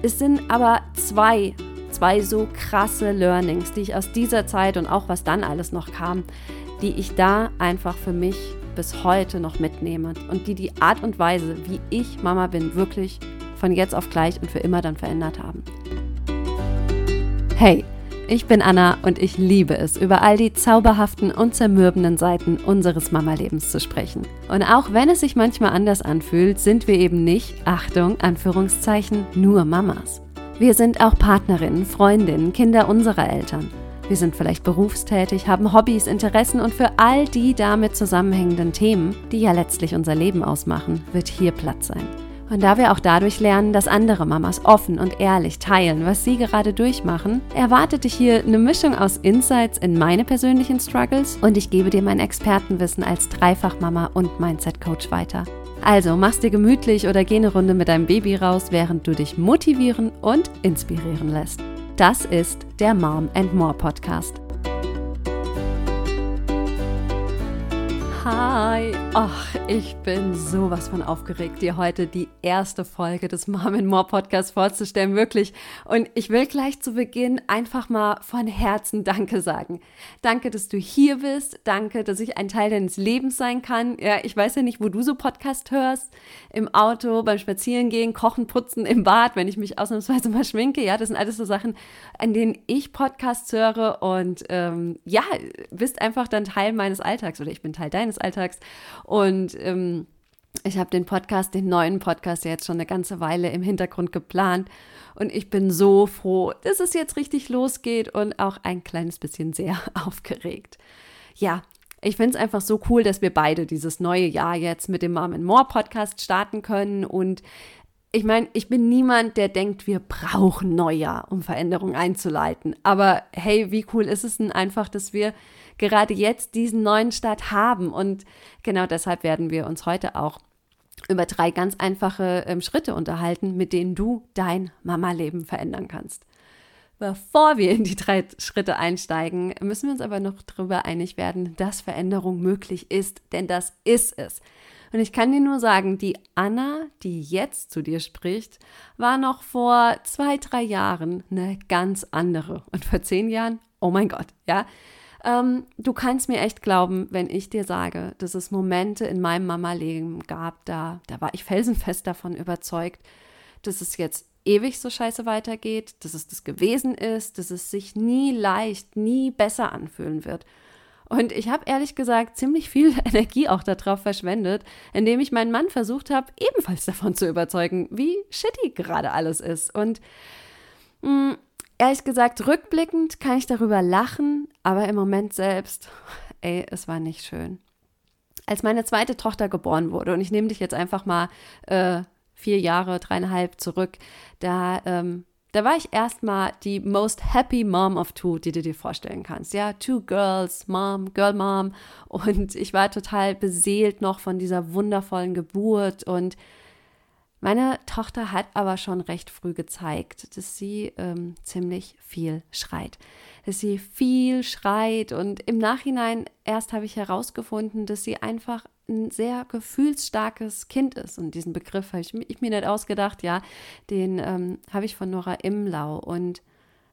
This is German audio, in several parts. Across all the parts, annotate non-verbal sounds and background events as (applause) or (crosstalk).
Es sind aber zwei, zwei so krasse Learnings, die ich aus dieser Zeit und auch was dann alles noch kam, die ich da einfach für mich bis heute noch mitnehme und die die Art und Weise, wie ich Mama bin, wirklich von jetzt auf gleich und für immer dann verändert haben. Hey, ich bin Anna und ich liebe es, über all die zauberhaften und zermürbenden Seiten unseres Mama-Lebens zu sprechen. Und auch wenn es sich manchmal anders anfühlt, sind wir eben nicht, Achtung, Anführungszeichen, nur Mamas. Wir sind auch Partnerinnen, Freundinnen, Kinder unserer Eltern. Wir sind vielleicht berufstätig, haben Hobbys, Interessen und für all die damit zusammenhängenden Themen, die ja letztlich unser Leben ausmachen, wird hier Platz sein. Und da wir auch dadurch lernen, dass andere Mamas offen und ehrlich teilen, was sie gerade durchmachen, erwartet dich hier eine Mischung aus Insights in meine persönlichen Struggles und ich gebe dir mein Expertenwissen als Dreifachmama und Mindset-Coach weiter. Also mach's dir gemütlich oder geh eine Runde mit deinem Baby raus, während du dich motivieren und inspirieren lässt. Das ist der Mom and More Podcast. Hi, ach, ich bin sowas von aufgeregt, dir heute die erste Folge des Mom and More Podcasts vorzustellen, wirklich. Und ich will gleich zu Beginn einfach mal von Herzen Danke sagen. Danke, dass du hier bist. Danke, dass ich ein Teil deines Lebens sein kann. Ja, ich weiß ja nicht, wo du so Podcast hörst. Im Auto, beim Spazierengehen, Kochen, Putzen, im Bad, wenn ich mich ausnahmsweise mal schminke. Ja, das sind alles so Sachen, an denen ich Podcasts höre. Und ähm, ja, bist einfach dann Teil meines Alltags oder ich bin Teil deines Alltags. Und ähm, ich habe den Podcast, den neuen Podcast jetzt schon eine ganze Weile im Hintergrund geplant. Und ich bin so froh, dass es jetzt richtig losgeht und auch ein kleines bisschen sehr (laughs) aufgeregt. Ja, ich finde es einfach so cool, dass wir beide dieses neue Jahr jetzt mit dem Mom and More Podcast starten können. Und ich meine, ich bin niemand, der denkt, wir brauchen Neujahr, um Veränderungen einzuleiten. Aber hey, wie cool ist es denn einfach, dass wir gerade jetzt diesen neuen Start haben. Und genau deshalb werden wir uns heute auch über drei ganz einfache ähm, Schritte unterhalten, mit denen du dein Mama-Leben verändern kannst. Bevor wir in die drei Schritte einsteigen, müssen wir uns aber noch darüber einig werden, dass Veränderung möglich ist, denn das ist es. Und ich kann dir nur sagen, die Anna, die jetzt zu dir spricht, war noch vor zwei, drei Jahren eine ganz andere. Und vor zehn Jahren, oh mein Gott, ja, ähm, du kannst mir echt glauben, wenn ich dir sage, dass es Momente in meinem Mama-Leben gab, da, da war ich felsenfest davon überzeugt, dass es jetzt ewig so scheiße weitergeht, dass es das gewesen ist, dass es sich nie leicht, nie besser anfühlen wird. Und ich habe ehrlich gesagt ziemlich viel (laughs) Energie auch darauf verschwendet, indem ich meinen Mann versucht habe, ebenfalls davon zu überzeugen, wie shitty gerade alles ist. Und mh, mm, Ehrlich gesagt, rückblickend kann ich darüber lachen, aber im Moment selbst, ey, es war nicht schön. Als meine zweite Tochter geboren wurde, und ich nehme dich jetzt einfach mal äh, vier Jahre, dreieinhalb zurück, da, ähm, da war ich erstmal die most happy mom of two, die du dir vorstellen kannst. Ja, two girls, mom, girl mom. Und ich war total beseelt noch von dieser wundervollen Geburt und meine Tochter hat aber schon recht früh gezeigt, dass sie ähm, ziemlich viel schreit. Dass sie viel schreit und im Nachhinein erst habe ich herausgefunden, dass sie einfach ein sehr gefühlsstarkes Kind ist. Und diesen Begriff habe ich, ich mir nicht ausgedacht, ja, den ähm, habe ich von Nora Imlau. Und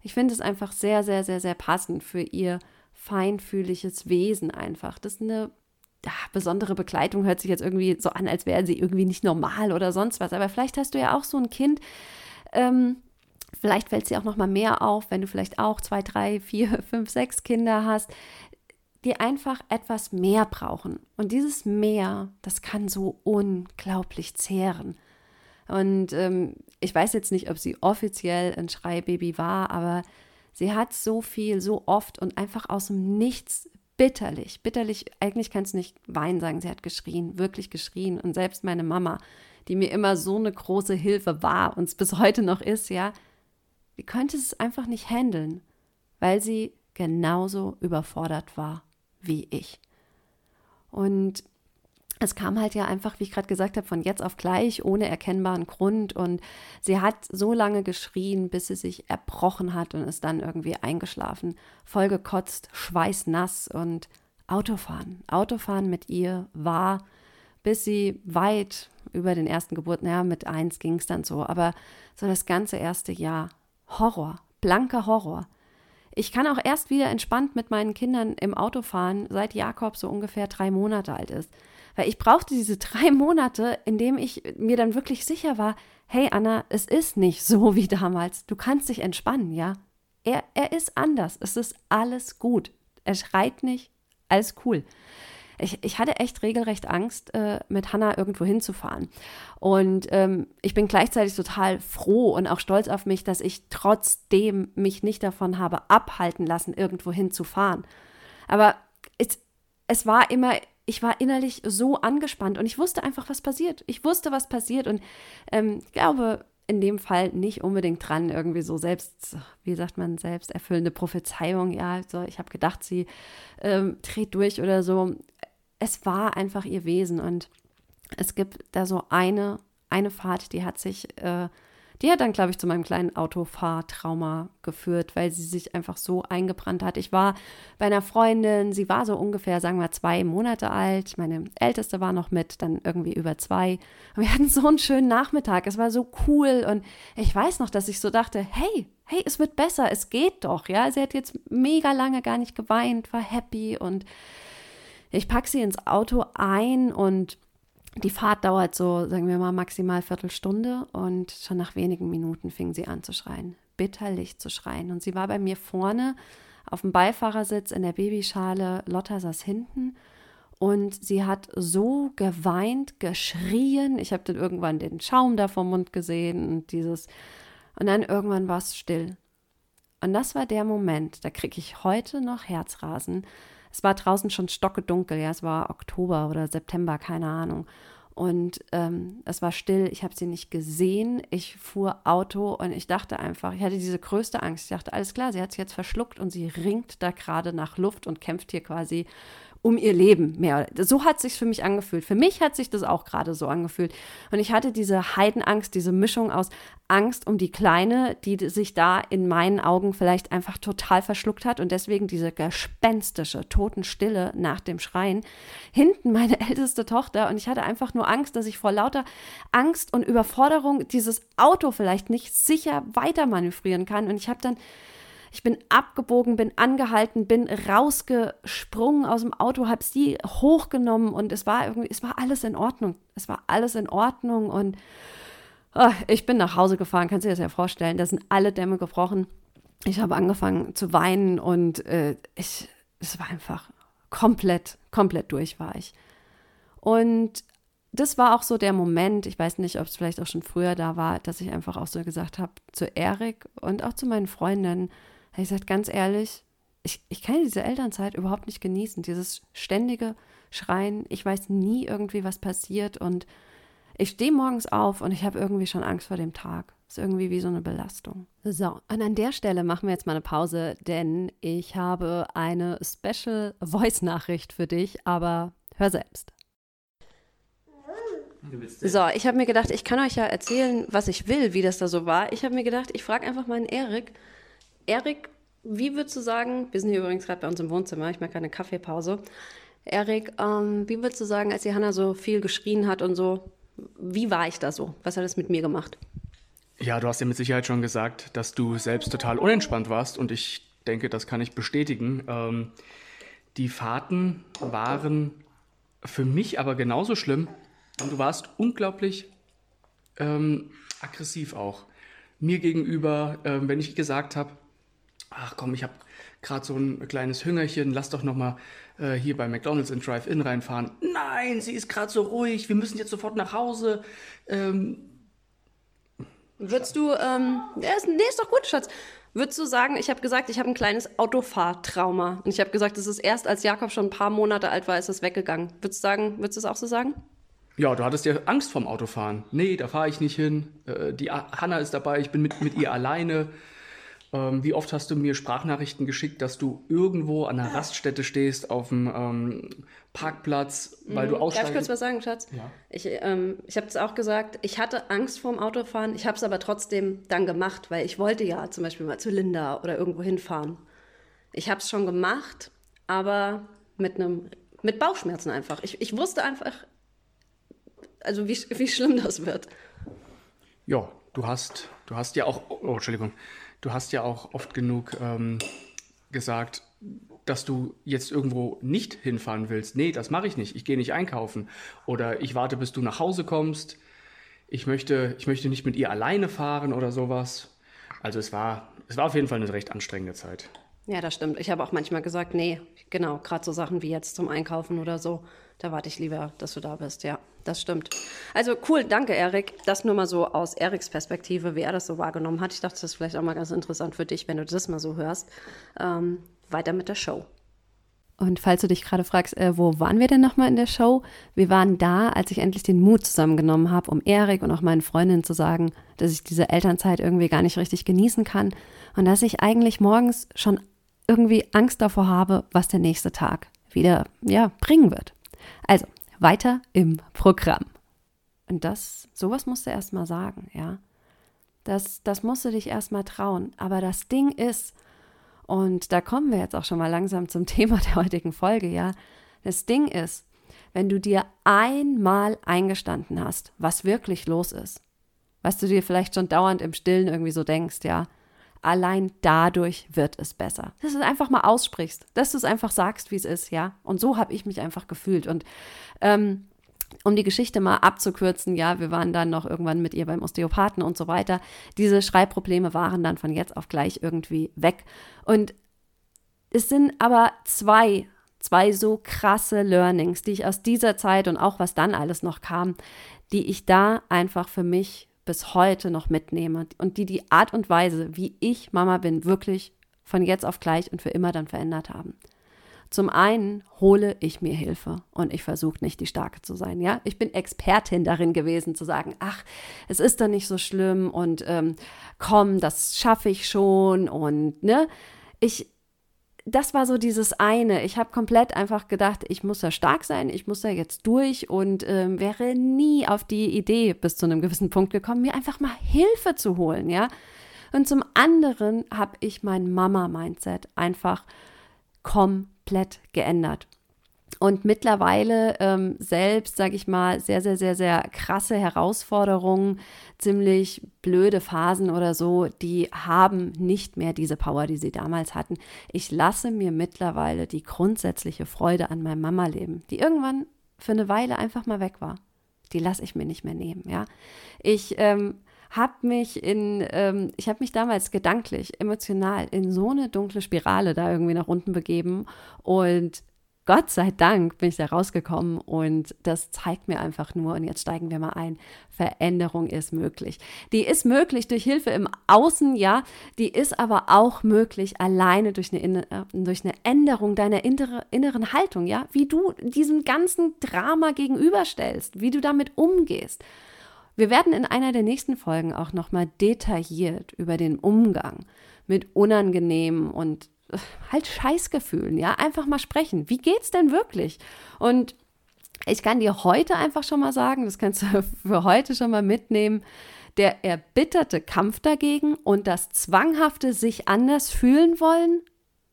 ich finde es einfach sehr, sehr, sehr, sehr passend für ihr feinfühliges Wesen einfach. Das ist eine ja, besondere Begleitung hört sich jetzt irgendwie so an, als wäre sie irgendwie nicht normal oder sonst was. Aber vielleicht hast du ja auch so ein Kind, ähm, vielleicht fällt dir auch noch mal mehr auf, wenn du vielleicht auch zwei, drei, vier, (laughs) fünf, sechs Kinder hast, die einfach etwas mehr brauchen. Und dieses Mehr, das kann so unglaublich zehren. Und ähm, ich weiß jetzt nicht, ob sie offiziell ein Schreibaby war, aber sie hat so viel, so oft und einfach aus dem Nichts bitterlich, bitterlich, eigentlich kannst du nicht weinen sagen, sie hat geschrien, wirklich geschrien. Und selbst meine Mama, die mir immer so eine große Hilfe war und es bis heute noch ist, ja, die konnte es einfach nicht handeln, weil sie genauso überfordert war wie ich. Und es kam halt ja einfach, wie ich gerade gesagt habe, von jetzt auf gleich, ohne erkennbaren Grund. Und sie hat so lange geschrien, bis sie sich erbrochen hat und ist dann irgendwie eingeschlafen, vollgekotzt, schweißnass und Autofahren. Autofahren mit ihr war bis sie weit über den ersten Geburt, naja, mit eins ging es dann so, aber so das ganze erste Jahr, Horror, blanker Horror. Ich kann auch erst wieder entspannt mit meinen Kindern im Auto fahren, seit Jakob so ungefähr drei Monate alt ist. Weil ich brauchte diese (laughs) drei Monate, in dem ich mir dann wirklich sicher war, hey Anna, es ist nicht so wie damals. Du kannst dich entspannen, ja? Er, er ist anders. Es ist alles gut. Er schreit nicht. Alles cool ich, ich hatte echt regelrecht Angst, äh, mit Hannah irgendwo hinzufahren. Und ähm, ich bin gleichzeitig total froh und auch stolz auf mich, dass ich trotzdem mich nicht davon habe abhalten lassen, irgendwo hinzufahren. Aber es, es war immer, ich war innerlich so angespannt und ich wusste einfach, was passiert. Ich wusste, was passiert und ähm, glaube, in dem Fall nicht unbedingt dran, irgendwie so selbst, wie sagt man, selbst erfüllende Prophezeiung. Ja, so, ich habe gedacht, sie ähm, dreht durch oder so es war einfach ihr Wesen und es gibt da so eine, eine Fahrt, die hat sich, äh, die hat dann, glaube ich, zu meinem kleinen Autofahrtrauma geführt, weil sie sich einfach so eingebrannt hat. Ich war bei einer Freundin, sie war so ungefähr, sagen wir, zwei Monate alt. Meine Älteste war noch mit, dann irgendwie über zwei. Und wir hatten so einen schönen Nachmittag. Es war so cool. Und ich weiß noch, dass ich so dachte, hey, hey, es wird besser, es geht doch. Ja, sie hat jetzt mega lange gar nicht geweint, war happy und ich packe sie ins Auto ein und die Fahrt dauert so, sagen wir mal, maximal Viertelstunde und schon nach wenigen Minuten fing sie an zu schreien, bitterlich zu schreien. Und sie war bei mir vorne auf dem Beifahrersitz in der Babyschale, Lotta saß hinten und sie hat so geweint, geschrien. Ich habe dann irgendwann den Schaum da vom Mund gesehen und dieses. Und dann irgendwann war es still. Und das war der Moment, da kriege ich heute noch Herzrasen, es war draußen schon stockedunkel, ja, es war Oktober oder September, keine Ahnung. Und ähm, es war still, ich habe sie nicht gesehen. Ich fuhr Auto und ich dachte einfach, ich hatte diese größte Angst. Ich dachte, alles klar, sie hat sich jetzt verschluckt und sie ringt da gerade nach Luft und kämpft hier quasi um ihr Leben mehr. So hat sich für mich angefühlt. Für mich hat sich das auch gerade so angefühlt. Und ich hatte diese Heidenangst, diese Mischung aus Angst um die Kleine, die sich da in meinen Augen vielleicht einfach total verschluckt hat und deswegen diese gespenstische Totenstille nach dem Schreien. Hinten meine (laughs) älteste Tochter und ich hatte einfach nur Angst, dass ich vor lauter Angst und Überforderung dieses Auto vielleicht nicht sicher weiter manövrieren kann. Und ich habe dann ich bin abgebogen, bin angehalten, bin rausgesprungen aus dem Auto, habe sie hochgenommen und es war irgendwie, es war alles in Ordnung. Es war alles in Ordnung und oh, ich bin nach Hause gefahren, kannst du dir das ja vorstellen. Da sind alle Dämme gebrochen. Ich habe angefangen zu weinen und äh, ich, es war einfach komplett, komplett durch war ich. Und das war auch so der Moment, ich weiß nicht, ob es vielleicht auch schon früher da war, dass ich einfach auch so gesagt habe zu Erik und auch zu meinen Freundinnen, ich sage ganz ehrlich, ich, ich kann diese Elternzeit überhaupt nicht genießen. Dieses ständige Schreien, ich weiß nie irgendwie, was passiert und ich stehe morgens auf und ich habe irgendwie schon Angst vor dem Tag. Das ist irgendwie wie so eine Belastung. So, und an der Stelle machen wir jetzt mal eine Pause, denn ich habe eine Special Voice-Nachricht für dich, aber hör selbst. So, ich habe mir gedacht, ich kann euch ja erzählen, was ich will, wie das da so war. Ich habe mir gedacht, ich frage einfach mal einen Erik, Erik, wie würdest du sagen, wir sind hier übrigens gerade bei uns im Wohnzimmer, ich mache eine Kaffeepause. Erik, ähm, wie würdest du sagen, als die Hanna so viel geschrien hat und so, wie war ich da so? Was hat es mit mir gemacht? Ja, du hast ja mit Sicherheit schon gesagt, dass du selbst total unentspannt warst und ich denke, das kann ich bestätigen. Ähm, die Fahrten waren für mich aber genauso schlimm und du warst unglaublich ähm, aggressiv auch. Mir gegenüber, äh, wenn ich gesagt habe, ach komm, ich habe gerade so ein kleines Hüngerchen, lass doch noch mal äh, hier bei McDonald's in Drive-In reinfahren. Nein, sie ist gerade so ruhig, wir müssen jetzt sofort nach Hause. Ähm, Würdest du, ähm, nee, ist doch gut, Schatz. Würdest du sagen, ich habe gesagt, ich habe ein kleines Autofahrtrauma. Und ich habe gesagt, es ist erst, als Jakob schon ein paar Monate alt war, ist es weggegangen. Würdest du sagen, würdest du es auch so sagen? Ja, du hattest ja Angst vorm Autofahren. Nee, da fahre ich nicht hin. Äh, die Hanna ist dabei, ich bin mit, mit ihr alleine. Ähm, wie oft hast du mir Sprachnachrichten geschickt, dass du irgendwo an einer Raststätte stehst, auf dem ähm, Parkplatz, weil mhm. du aussteigst? Darf ich kurz was sagen, Schatz? Ja. Ich, ähm, ich habe es auch gesagt, ich hatte Angst vorm Autofahren, ich habe es aber trotzdem dann gemacht, weil ich wollte ja zum Beispiel mal zu Linda oder irgendwo hinfahren. Ich habe es schon gemacht, aber mit einem mit Bauchschmerzen einfach. Ich, ich wusste einfach, also wie, wie schlimm das wird. Ja, du hast, du hast ja auch, oh, Entschuldigung, du hast ja auch oft genug ähm, gesagt, dass du jetzt irgendwo nicht hinfahren willst. Nee, das mache ich nicht. Ich gehe nicht einkaufen. Oder ich warte, bis du nach Hause kommst. Ich möchte, ich möchte nicht mit ihr alleine fahren oder sowas. Also es war, es war auf jeden Fall eine recht anstrengende Zeit. Ja, das stimmt. Ich habe auch manchmal gesagt, nee, genau, gerade so Sachen wie jetzt zum Einkaufen oder so, da warte ich lieber, dass du da bist. Ja, das stimmt. Also cool, danke, Erik. Das nur mal so aus Eriks Perspektive, wie er das so wahrgenommen hat. Ich dachte, das ist vielleicht auch mal ganz interessant für dich, wenn du das mal so hörst. Ähm, weiter mit der Show. Und falls du dich gerade fragst, äh, wo waren wir denn nochmal in der Show? Wir waren da, als ich endlich den Mut zusammengenommen habe, um Erik und auch meinen Freundinnen zu sagen, dass ich diese Elternzeit irgendwie gar nicht richtig genießen kann und dass ich eigentlich morgens schon irgendwie Angst davor habe, was der nächste Tag wieder ja, bringen wird. Also, weiter im Programm. Und das, sowas musst du erst mal sagen, ja. Das, das musst du dich erst mal trauen. Aber das Ding ist, und da kommen wir jetzt auch schon mal langsam zum (laughs) Thema der heutigen Folge, ja. Das Ding ist, wenn du dir einmal eingestanden hast, was wirklich los ist, was du dir vielleicht schon dauernd im Stillen irgendwie so denkst, ja, allein dadurch wird es besser. Dass du es einfach mal aussprichst, dass du es einfach sagst, wie es ist, ja. Und so habe ich mich einfach gefühlt. Und ähm, um die Geschichte mal abzukürzen, ja, wir waren dann noch irgendwann mit ihr beim Osteopathen und so weiter. Diese Schreibprobleme waren dann von jetzt auf gleich irgendwie weg. Und es sind aber zwei, zwei so krasse Learnings, die ich aus dieser Zeit und auch was dann alles noch kam, die ich da einfach für mich bis heute noch mitnehme und die die Art und Weise, wie ich Mama bin, wirklich von jetzt auf gleich und für immer dann verändert haben. Zum einen hole ich mir Hilfe und ich versuche nicht die Starke zu sein. Ja, ich bin Expertin darin gewesen zu sagen, ach, es ist doch nicht so schlimm und ähm, komm, das schaffe ich schon und ne, ich das war so dieses eine. Ich habe komplett einfach gedacht, ich muss da stark sein, ich muss da jetzt durch und ähm, wäre nie auf die Idee bis zu einem gewissen Punkt gekommen, mir einfach mal Hilfe zu holen, ja. Und zum anderen habe ich mein Mama-Mindset einfach komplett geändert und mittlerweile ähm, selbst, sage ich mal, sehr, sehr, sehr, sehr krasse Herausforderungen, ziemlich blöde Phasen oder so, die haben nicht mehr diese Power, die sie damals hatten. Ich lasse mir mittlerweile die grundsätzliche Freude an meinem Mama-Leben, die irgendwann für eine Weile einfach mal weg war. Die lasse ich mir nicht mehr nehmen, ja. Ich ähm, habe mich in, ähm, ich habe mich damals gedanklich, emotional in so eine dunkle Spirale da irgendwie nach unten begeben und Gott sei Dank bin ich da rausgekommen und das zeigt mir einfach nur, und jetzt steigen wir mal ein, Veränderung ist möglich. Die ist möglich durch Hilfe im Außen, ja, die ist aber auch möglich alleine durch eine, äh, durch eine Änderung deiner innere, inneren Haltung, ja, wie du diesem ganzen Drama gegenüberstellst, wie du damit umgehst. Wir werden in einer der nächsten Folgen auch nochmal detailliert über den Umgang mit unangenehmen und halt Scheißgefühlen, ja, einfach mal sprechen. Wie geht's denn wirklich? Und ich kann dir heute einfach schon mal sagen, das kannst du (laughs) für heute schon mal mitnehmen, der erbitterte Kampf dagegen und das zwanghafte sich anders fühlen wollen,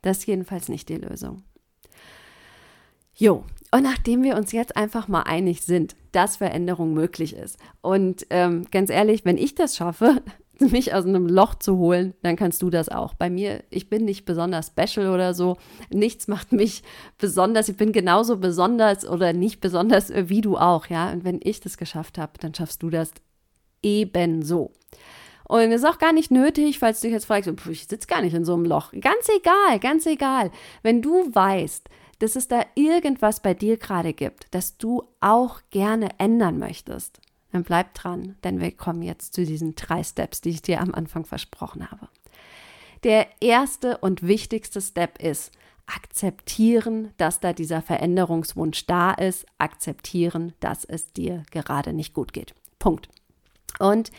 das ist jedenfalls nicht die Lösung. Jo, und nachdem wir uns jetzt einfach mal einig sind, dass Veränderung möglich ist und ähm, ganz ehrlich, wenn ich das schaffe, (laughs) mich aus einem Loch zu holen, dann kannst du das auch. Bei mir, ich bin nicht besonders special oder so. Nichts macht mich besonders. Ich bin genauso besonders oder nicht besonders äh, wie du auch, ja. Und wenn ich das geschafft habe, dann schaffst du das ebenso. Und es ist auch gar nicht nötig, falls du dich jetzt fragst, ich sitze gar nicht in so einem Loch. Ganz egal, ganz egal. Wenn du weißt, dass es da irgendwas bei dir gerade gibt, das du auch gerne ändern möchtest, dann bleib dran, denn wir kommen jetzt zu diesen drei Steps, die ich dir am Anfang versprochen habe. Der erste und wichtigste Step ist, akzeptieren, dass da dieser Veränderungswunsch da ist, akzeptieren, dass es dir gerade nicht gut geht. Punkt. Und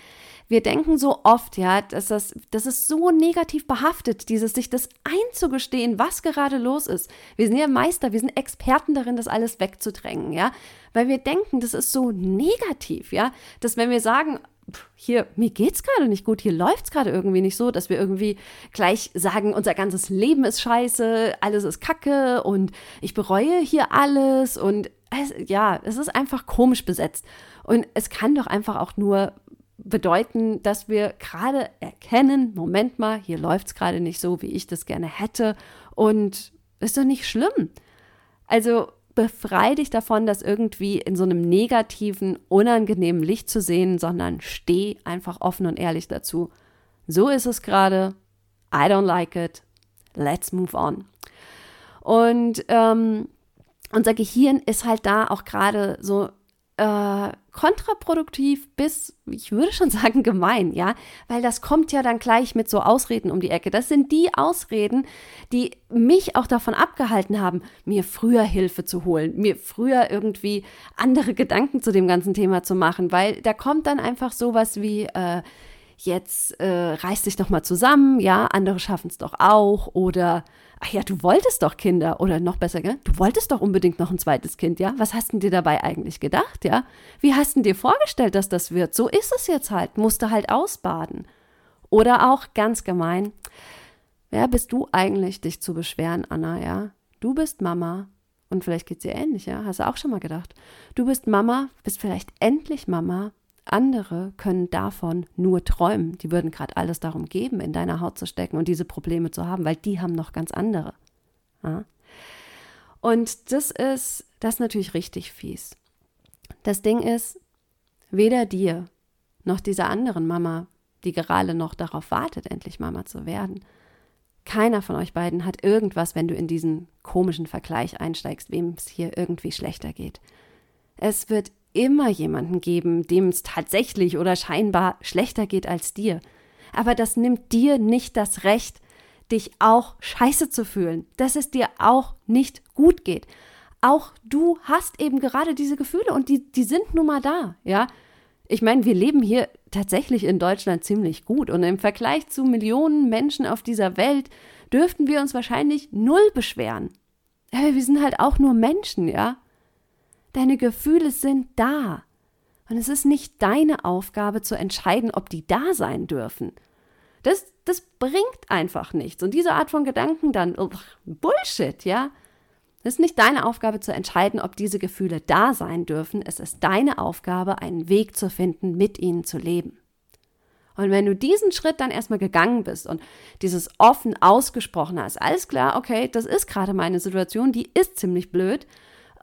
wir denken so oft, ja, dass das, das ist so negativ behaftet, dieses sich das einzugestehen, was gerade los ist. Wir sind ja Meister, wir sind Experten darin, das alles wegzudrängen, ja, weil wir denken, das ist so negativ, ja, dass wenn wir sagen, hier, mir geht's gerade nicht gut, hier läuft's gerade irgendwie nicht so, dass wir irgendwie gleich sagen, unser ganzes Leben ist scheiße, alles ist kacke und ich bereue hier alles und es, ja, es ist einfach komisch besetzt. Und es kann doch einfach auch nur bedeuten, dass wir gerade erkennen, Moment mal, hier läuft es gerade nicht so, wie ich das gerne hätte. Und ist doch nicht schlimm. Also befrei dich davon, das irgendwie in so einem negativen, unangenehmen Licht zu sehen, sondern steh einfach offen und ehrlich dazu. So ist es gerade. I don't like it. Let's move on. Und ähm, unser Gehirn ist halt da auch gerade so äh, kontraproduktiv bis, ich würde schon (laughs) sagen, gemein, ja, weil das kommt ja dann gleich mit so Ausreden um die Ecke. Das sind die Ausreden, die mich auch davon abgehalten haben, mir früher Hilfe zu holen, mir früher irgendwie andere Gedanken zu dem ganzen Thema zu machen, weil da kommt dann einfach sowas wie, äh, jetzt äh, reiß dich doch mal zusammen, ja, andere schaffen es doch auch oder ach ja, du wolltest doch Kinder oder noch besser, gell? du wolltest doch unbedingt noch ein zweites Kind, ja? Was hast du dir dabei eigentlich gedacht, ja? Wie hast du dir vorgestellt, dass das wird? So ist es jetzt halt, musst du halt ausbaden. Oder auch ganz gemein, wer bist du eigentlich, dich zu beschweren, Anna, ja? Du bist Mama und vielleicht geht es dir ähnlich, ja? Hast du auch schon mal gedacht? Du bist Mama, bist vielleicht endlich Mama andere können davon nur träumen. Die würden gerade alles darum geben, in deiner Haut zu stecken und diese Probleme zu haben, weil die haben noch ganz andere. Ja? Und das ist, das ist natürlich richtig fies. Das Ding ist, weder dir noch dieser anderen Mama, die gerade noch darauf wartet, endlich Mama zu werden, keiner von euch beiden hat irgendwas, wenn du in diesen komischen Vergleich einsteigst, wem es hier irgendwie schlechter geht. Es wird immer jemanden geben, dem es tatsächlich oder scheinbar schlechter geht als dir. Aber das nimmt dir nicht das Recht, dich auch scheiße zu fühlen, dass es dir auch nicht gut geht. Auch du hast eben gerade diese Gefühle und die, die sind nun mal da, ja. Ich meine, wir leben hier tatsächlich in Deutschland ziemlich gut und im Vergleich zu Millionen Menschen auf dieser Welt dürften wir uns wahrscheinlich null beschweren. Aber wir sind halt auch nur Menschen, ja. Deine Gefühle sind da. Und es ist nicht deine Aufgabe zu entscheiden, ob die da sein dürfen. Das, das bringt einfach nichts. Und diese Art von Gedanken dann, ugh, Bullshit, ja? Es ist nicht deine Aufgabe zu entscheiden, ob diese Gefühle da sein dürfen. Es ist deine Aufgabe, einen Weg zu finden, mit ihnen zu leben. Und wenn du diesen Schritt dann erstmal gegangen bist und dieses offen ausgesprochen hast, alles klar, okay, das ist gerade meine Situation, die ist ziemlich blöd,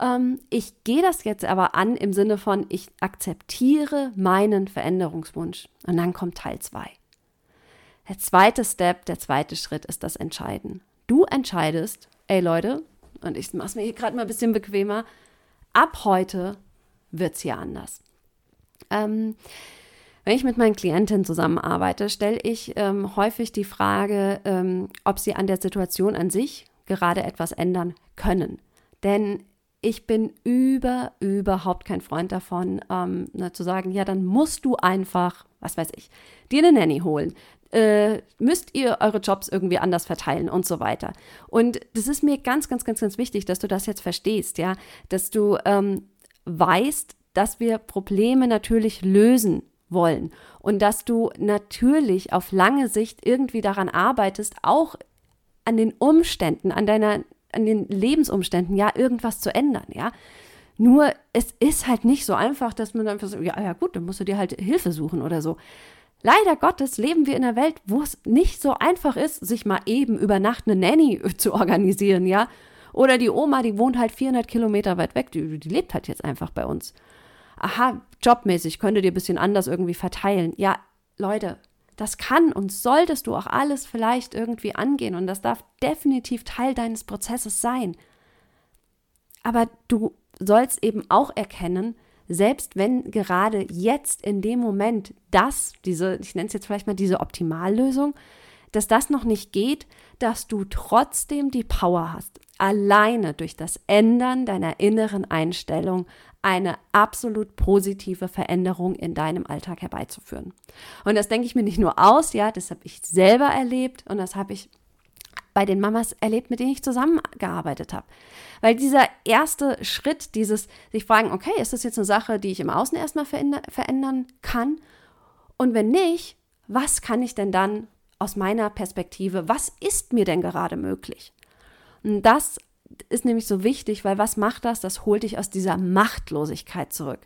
ähm, ich gehe das jetzt aber an im Sinne von, ich akzeptiere meinen Veränderungswunsch. Und dann kommt Teil 2. Der zweite Step, der zweite Schritt ist das Entscheiden. Du entscheidest, ey Leute, und ich mache es mir hier gerade mal ein bisschen bequemer, ab heute wird es hier anders. Ähm, wenn ich mit meinen Klientinnen zusammenarbeite, stelle ich ähm, häufig die Frage, ähm, ob sie an der Situation an sich gerade etwas ändern können. Denn ich bin über, überhaupt kein Freund davon, ähm, ne, zu sagen, ja, dann musst du einfach, was weiß ich, dir eine Nanny holen. Äh, müsst ihr eure Jobs irgendwie anders verteilen und so weiter. Und das ist mir ganz, ganz, ganz, ganz wichtig, dass du das jetzt verstehst, ja, dass du ähm, weißt, dass wir Probleme natürlich lösen wollen und dass du natürlich auf lange Sicht irgendwie daran arbeitest, auch an den Umständen, an deiner an den Lebensumständen ja irgendwas zu ändern, ja. Nur es ist halt nicht so einfach, dass man einfach so, ja, ja gut, dann musst du dir halt Hilfe suchen oder so. Leider Gottes leben wir in einer Welt, wo es nicht so einfach ist, sich mal eben über Nacht eine Nanny (laughs) zu organisieren, ja. Oder die Oma, die wohnt halt 400 Kilometer weit weg, die, die lebt halt jetzt einfach bei uns. Aha, jobmäßig könntet ihr ein bisschen anders irgendwie verteilen. Ja, Leute, das kann und solltest du auch alles vielleicht irgendwie angehen und das darf definitiv Teil deines Prozesses sein. Aber du sollst eben auch erkennen, selbst wenn gerade jetzt in dem Moment das, diese, ich nenne es jetzt vielleicht mal diese Optimallösung, dass das noch nicht geht, dass du trotzdem die Power hast, alleine durch das Ändern deiner inneren Einstellung eine absolut positive Veränderung in deinem Alltag herbeizuführen. Und das denke ich mir nicht nur aus, ja, das habe ich selber erlebt und das habe ich bei den Mamas erlebt, mit denen ich zusammengearbeitet habe. Weil dieser erste Schritt, dieses sich fragen, okay, ist das jetzt eine Sache, die ich im Außen erstmal verändern kann? Und wenn nicht, was kann ich denn dann aus meiner Perspektive, was ist mir denn gerade möglich? Und das ist nämlich so wichtig, weil was macht das? Das holt dich aus dieser Machtlosigkeit zurück.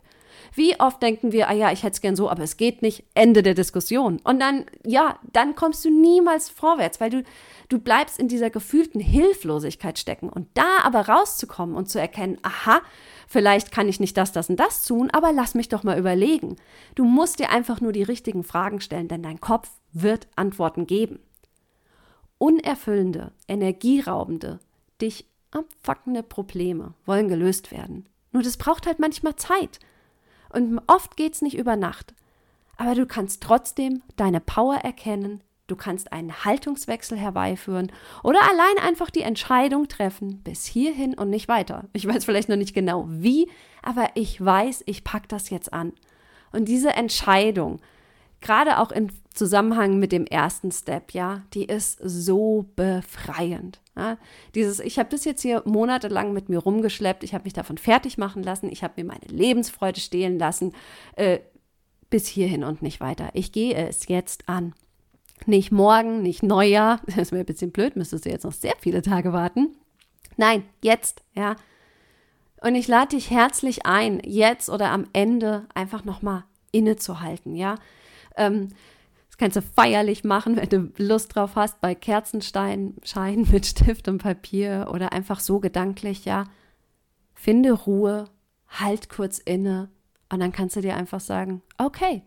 Wie oft denken wir, ah ja, ich hätte es gern so, aber es geht nicht, Ende der Diskussion. Und dann, ja, dann kommst du niemals vorwärts, weil du, du bleibst in dieser gefühlten Hilflosigkeit stecken. Und da aber rauszukommen und zu erkennen, aha, vielleicht kann ich nicht das, das und das tun, aber lass mich doch mal überlegen. Du musst dir einfach nur die richtigen Fragen stellen, denn dein Kopf wird Antworten geben. Unerfüllende, energieraubende, dich abfuckende Probleme wollen gelöst werden. Nur das braucht halt manchmal Zeit. Und oft geht es nicht über Nacht. Aber du kannst trotzdem deine Power erkennen, du kannst einen Haltungswechsel herbeiführen oder allein einfach die Entscheidung treffen, bis hierhin und nicht weiter. Ich weiß vielleicht noch nicht genau wie, aber ich weiß, ich packe das jetzt an. Und diese Entscheidung, gerade auch im Zusammenhang mit dem ersten Step, ja, die ist so befreiend. Ja. Dieses, ich habe das jetzt hier monatelang mit mir rumgeschleppt, ich habe mich davon fertig machen lassen, ich habe mir meine Lebensfreude stehlen lassen, äh, bis hierhin und nicht weiter. Ich gehe es jetzt an. Nicht morgen, nicht Neujahr, (laughs) das wäre ein bisschen blöd, müsstest du jetzt noch sehr viele Tage warten. Nein, jetzt, ja. Und ich lade dich herzlich ein, jetzt oder am Ende einfach nochmal innezuhalten, ja. Ähm, das kannst du feierlich machen, wenn du Lust drauf hast, bei Kerzenstein, Schein mit Stift und Papier oder einfach so gedanklich, ja. Finde Ruhe, halt kurz inne und dann kannst du dir einfach sagen, okay,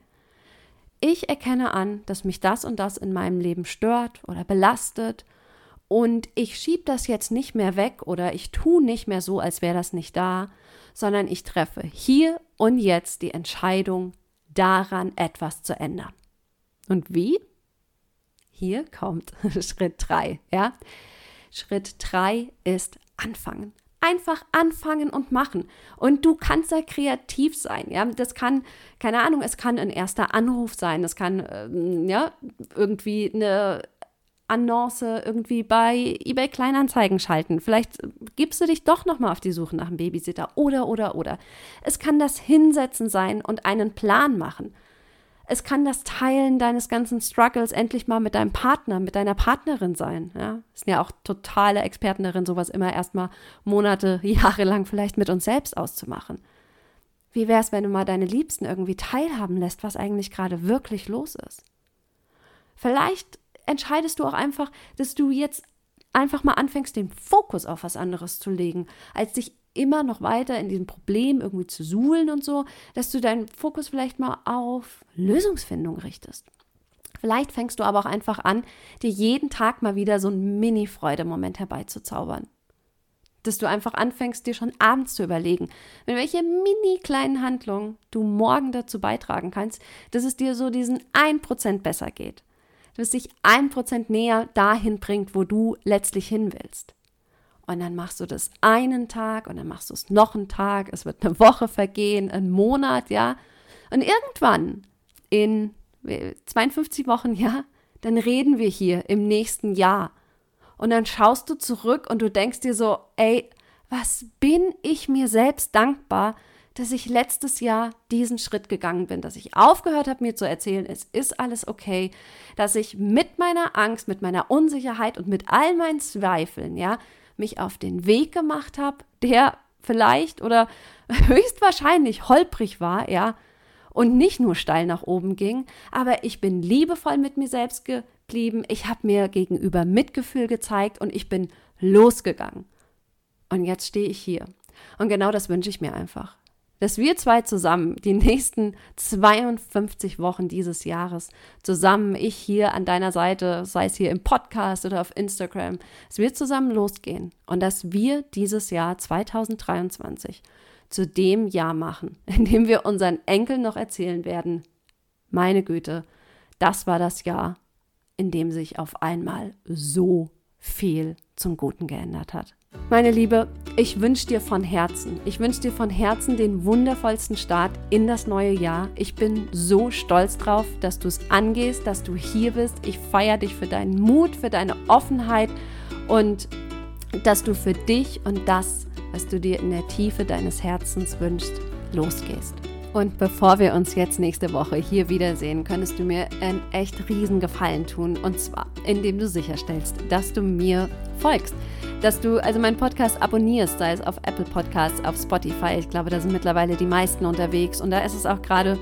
ich erkenne an, dass mich das und das in meinem Leben stört oder belastet und ich schiebe das jetzt nicht mehr weg oder ich tue nicht mehr so, als wäre das nicht da, sondern ich treffe hier und jetzt die Entscheidung, daran etwas zu ändern. Und wie? Hier kommt (laughs) Schritt 3, ja? Schritt 3 ist anfangen. Einfach anfangen und machen. Und du kannst da kreativ sein, ja? Das kann, keine Ahnung, es kann ein erster Anruf sein, es kann, ähm, ja, irgendwie eine Annonce irgendwie bei eBay Kleinanzeigen schalten. Vielleicht gibst du dich doch noch mal auf die Suche nach einem Babysitter oder oder oder. Es kann das Hinsetzen sein und einen Plan machen. Es kann das Teilen deines ganzen Struggles endlich mal mit deinem Partner, mit deiner Partnerin sein. Ja, sind ja auch totale Experten darin, sowas immer erstmal Monate, (laughs) Jahre lang vielleicht mit uns selbst auszumachen. Wie wäre es, wenn du mal deine Liebsten irgendwie teilhaben lässt, was eigentlich gerade wirklich los ist? Vielleicht entscheidest du auch einfach, dass du jetzt einfach mal anfängst, den Fokus auf was anderes zu legen, als dich immer noch weiter in diesem Problem irgendwie zu suhlen und so, dass du deinen Fokus vielleicht mal auf Lösungsfindung richtest. Vielleicht fängst du aber auch einfach an, dir jeden Tag mal wieder so einen Mini-Freude-Moment herbeizuzaubern. Dass du einfach anfängst, dir schon abends zu überlegen, mit welche mini kleinen Handlungen du morgen dazu beitragen kannst, dass es dir so diesen 1% besser geht das dich ein Prozent näher dahin bringt, wo du letztlich hin willst. Und dann machst du das einen Tag und dann machst du es noch einen Tag. Es wird eine Woche vergehen, ein Monat, ja. Und irgendwann in 52 Wochen, ja, dann reden wir hier im nächsten Jahr. Und dann schaust du zurück und du denkst dir so, ey, was bin ich mir selbst dankbar, dass ich letztes Jahr diesen Schritt gegangen bin, dass ich aufgehört habe, mir zu erzählen, es ist alles okay, dass ich mit meiner Angst, mit meiner Unsicherheit und mit all meinen Zweifeln, ja, mich auf den Weg gemacht habe, der vielleicht oder (laughs) höchstwahrscheinlich holprig war, ja, und nicht nur steil nach oben ging, aber ich bin liebevoll mit mir selbst geblieben, ich habe mir gegenüber Mitgefühl gezeigt und ich bin losgegangen. Und jetzt stehe ich hier. Und genau das wünsche ich mir einfach dass wir zwei zusammen die nächsten 52 Wochen dieses Jahres zusammen, ich hier an deiner Seite, sei es hier im Podcast oder auf Instagram, dass wir zusammen losgehen und dass wir dieses Jahr 2023 zu dem Jahr machen, (laughs) in dem wir unseren Enkeln noch erzählen werden, meine Güte, das war das Jahr, in dem sich auf einmal so viel zum Guten geändert hat. Meine Liebe, ich wünsche dir von Herzen, ich wünsche dir von Herzen den wundervollsten Start in das neue Jahr. Ich bin so stolz drauf, dass du es angehst, dass du hier bist. Ich feiere dich für deinen Mut, für deine Offenheit und dass du für dich und das, was du dir in der Tiefe deines Herzens wünschst, losgehst. Und bevor wir uns jetzt nächste Woche hier wiedersehen, könntest du mir einen echt riesen Gefallen tun. Und zwar, indem du sicherstellst, dass du mir folgst. Dass du also meinen Podcast abonnierst, sei es auf Apple Podcasts, auf Spotify. Ich glaube, da sind mittlerweile die meisten unterwegs. Und da ist es auch gerade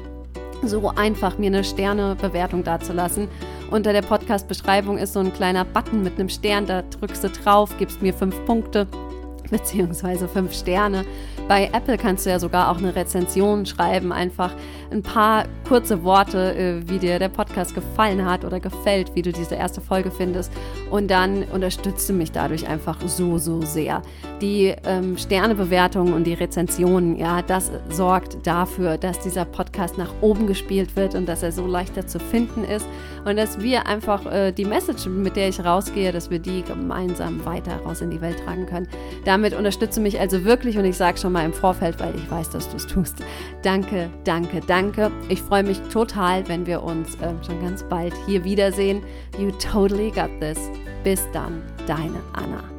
so einfach, mir eine Sternebewertung dazulassen. Unter der Podcast-Beschreibung ist so ein kleiner Button mit einem Stern. Da drückst du drauf, gibst mir fünf Punkte beziehungsweise fünf Sterne. Bei Apple kannst du ja sogar auch eine Rezension schreiben, einfach ein paar kurze Worte, äh, wie dir der Podcast gefallen hat oder gefällt, wie du diese erste Folge findest. Und dann unterstützt du mich dadurch einfach so, so sehr. Die ähm, Sternebewertungen und die Rezensionen, ja, das sorgt dafür, dass dieser Podcast nach oben gespielt wird und dass er so leichter zu finden ist und dass wir einfach äh, die Message, mit der ich rausgehe, dass wir die gemeinsam weiter raus in die Welt tragen können. Damit unterstütze mich also wirklich und ich sage schon mal im Vorfeld, weil ich weiß, dass du es tust. Danke, danke, danke. Ich freue mich total, wenn wir uns äh, schon ganz bald hier wiedersehen. You totally got this. Bis dann, deine Anna.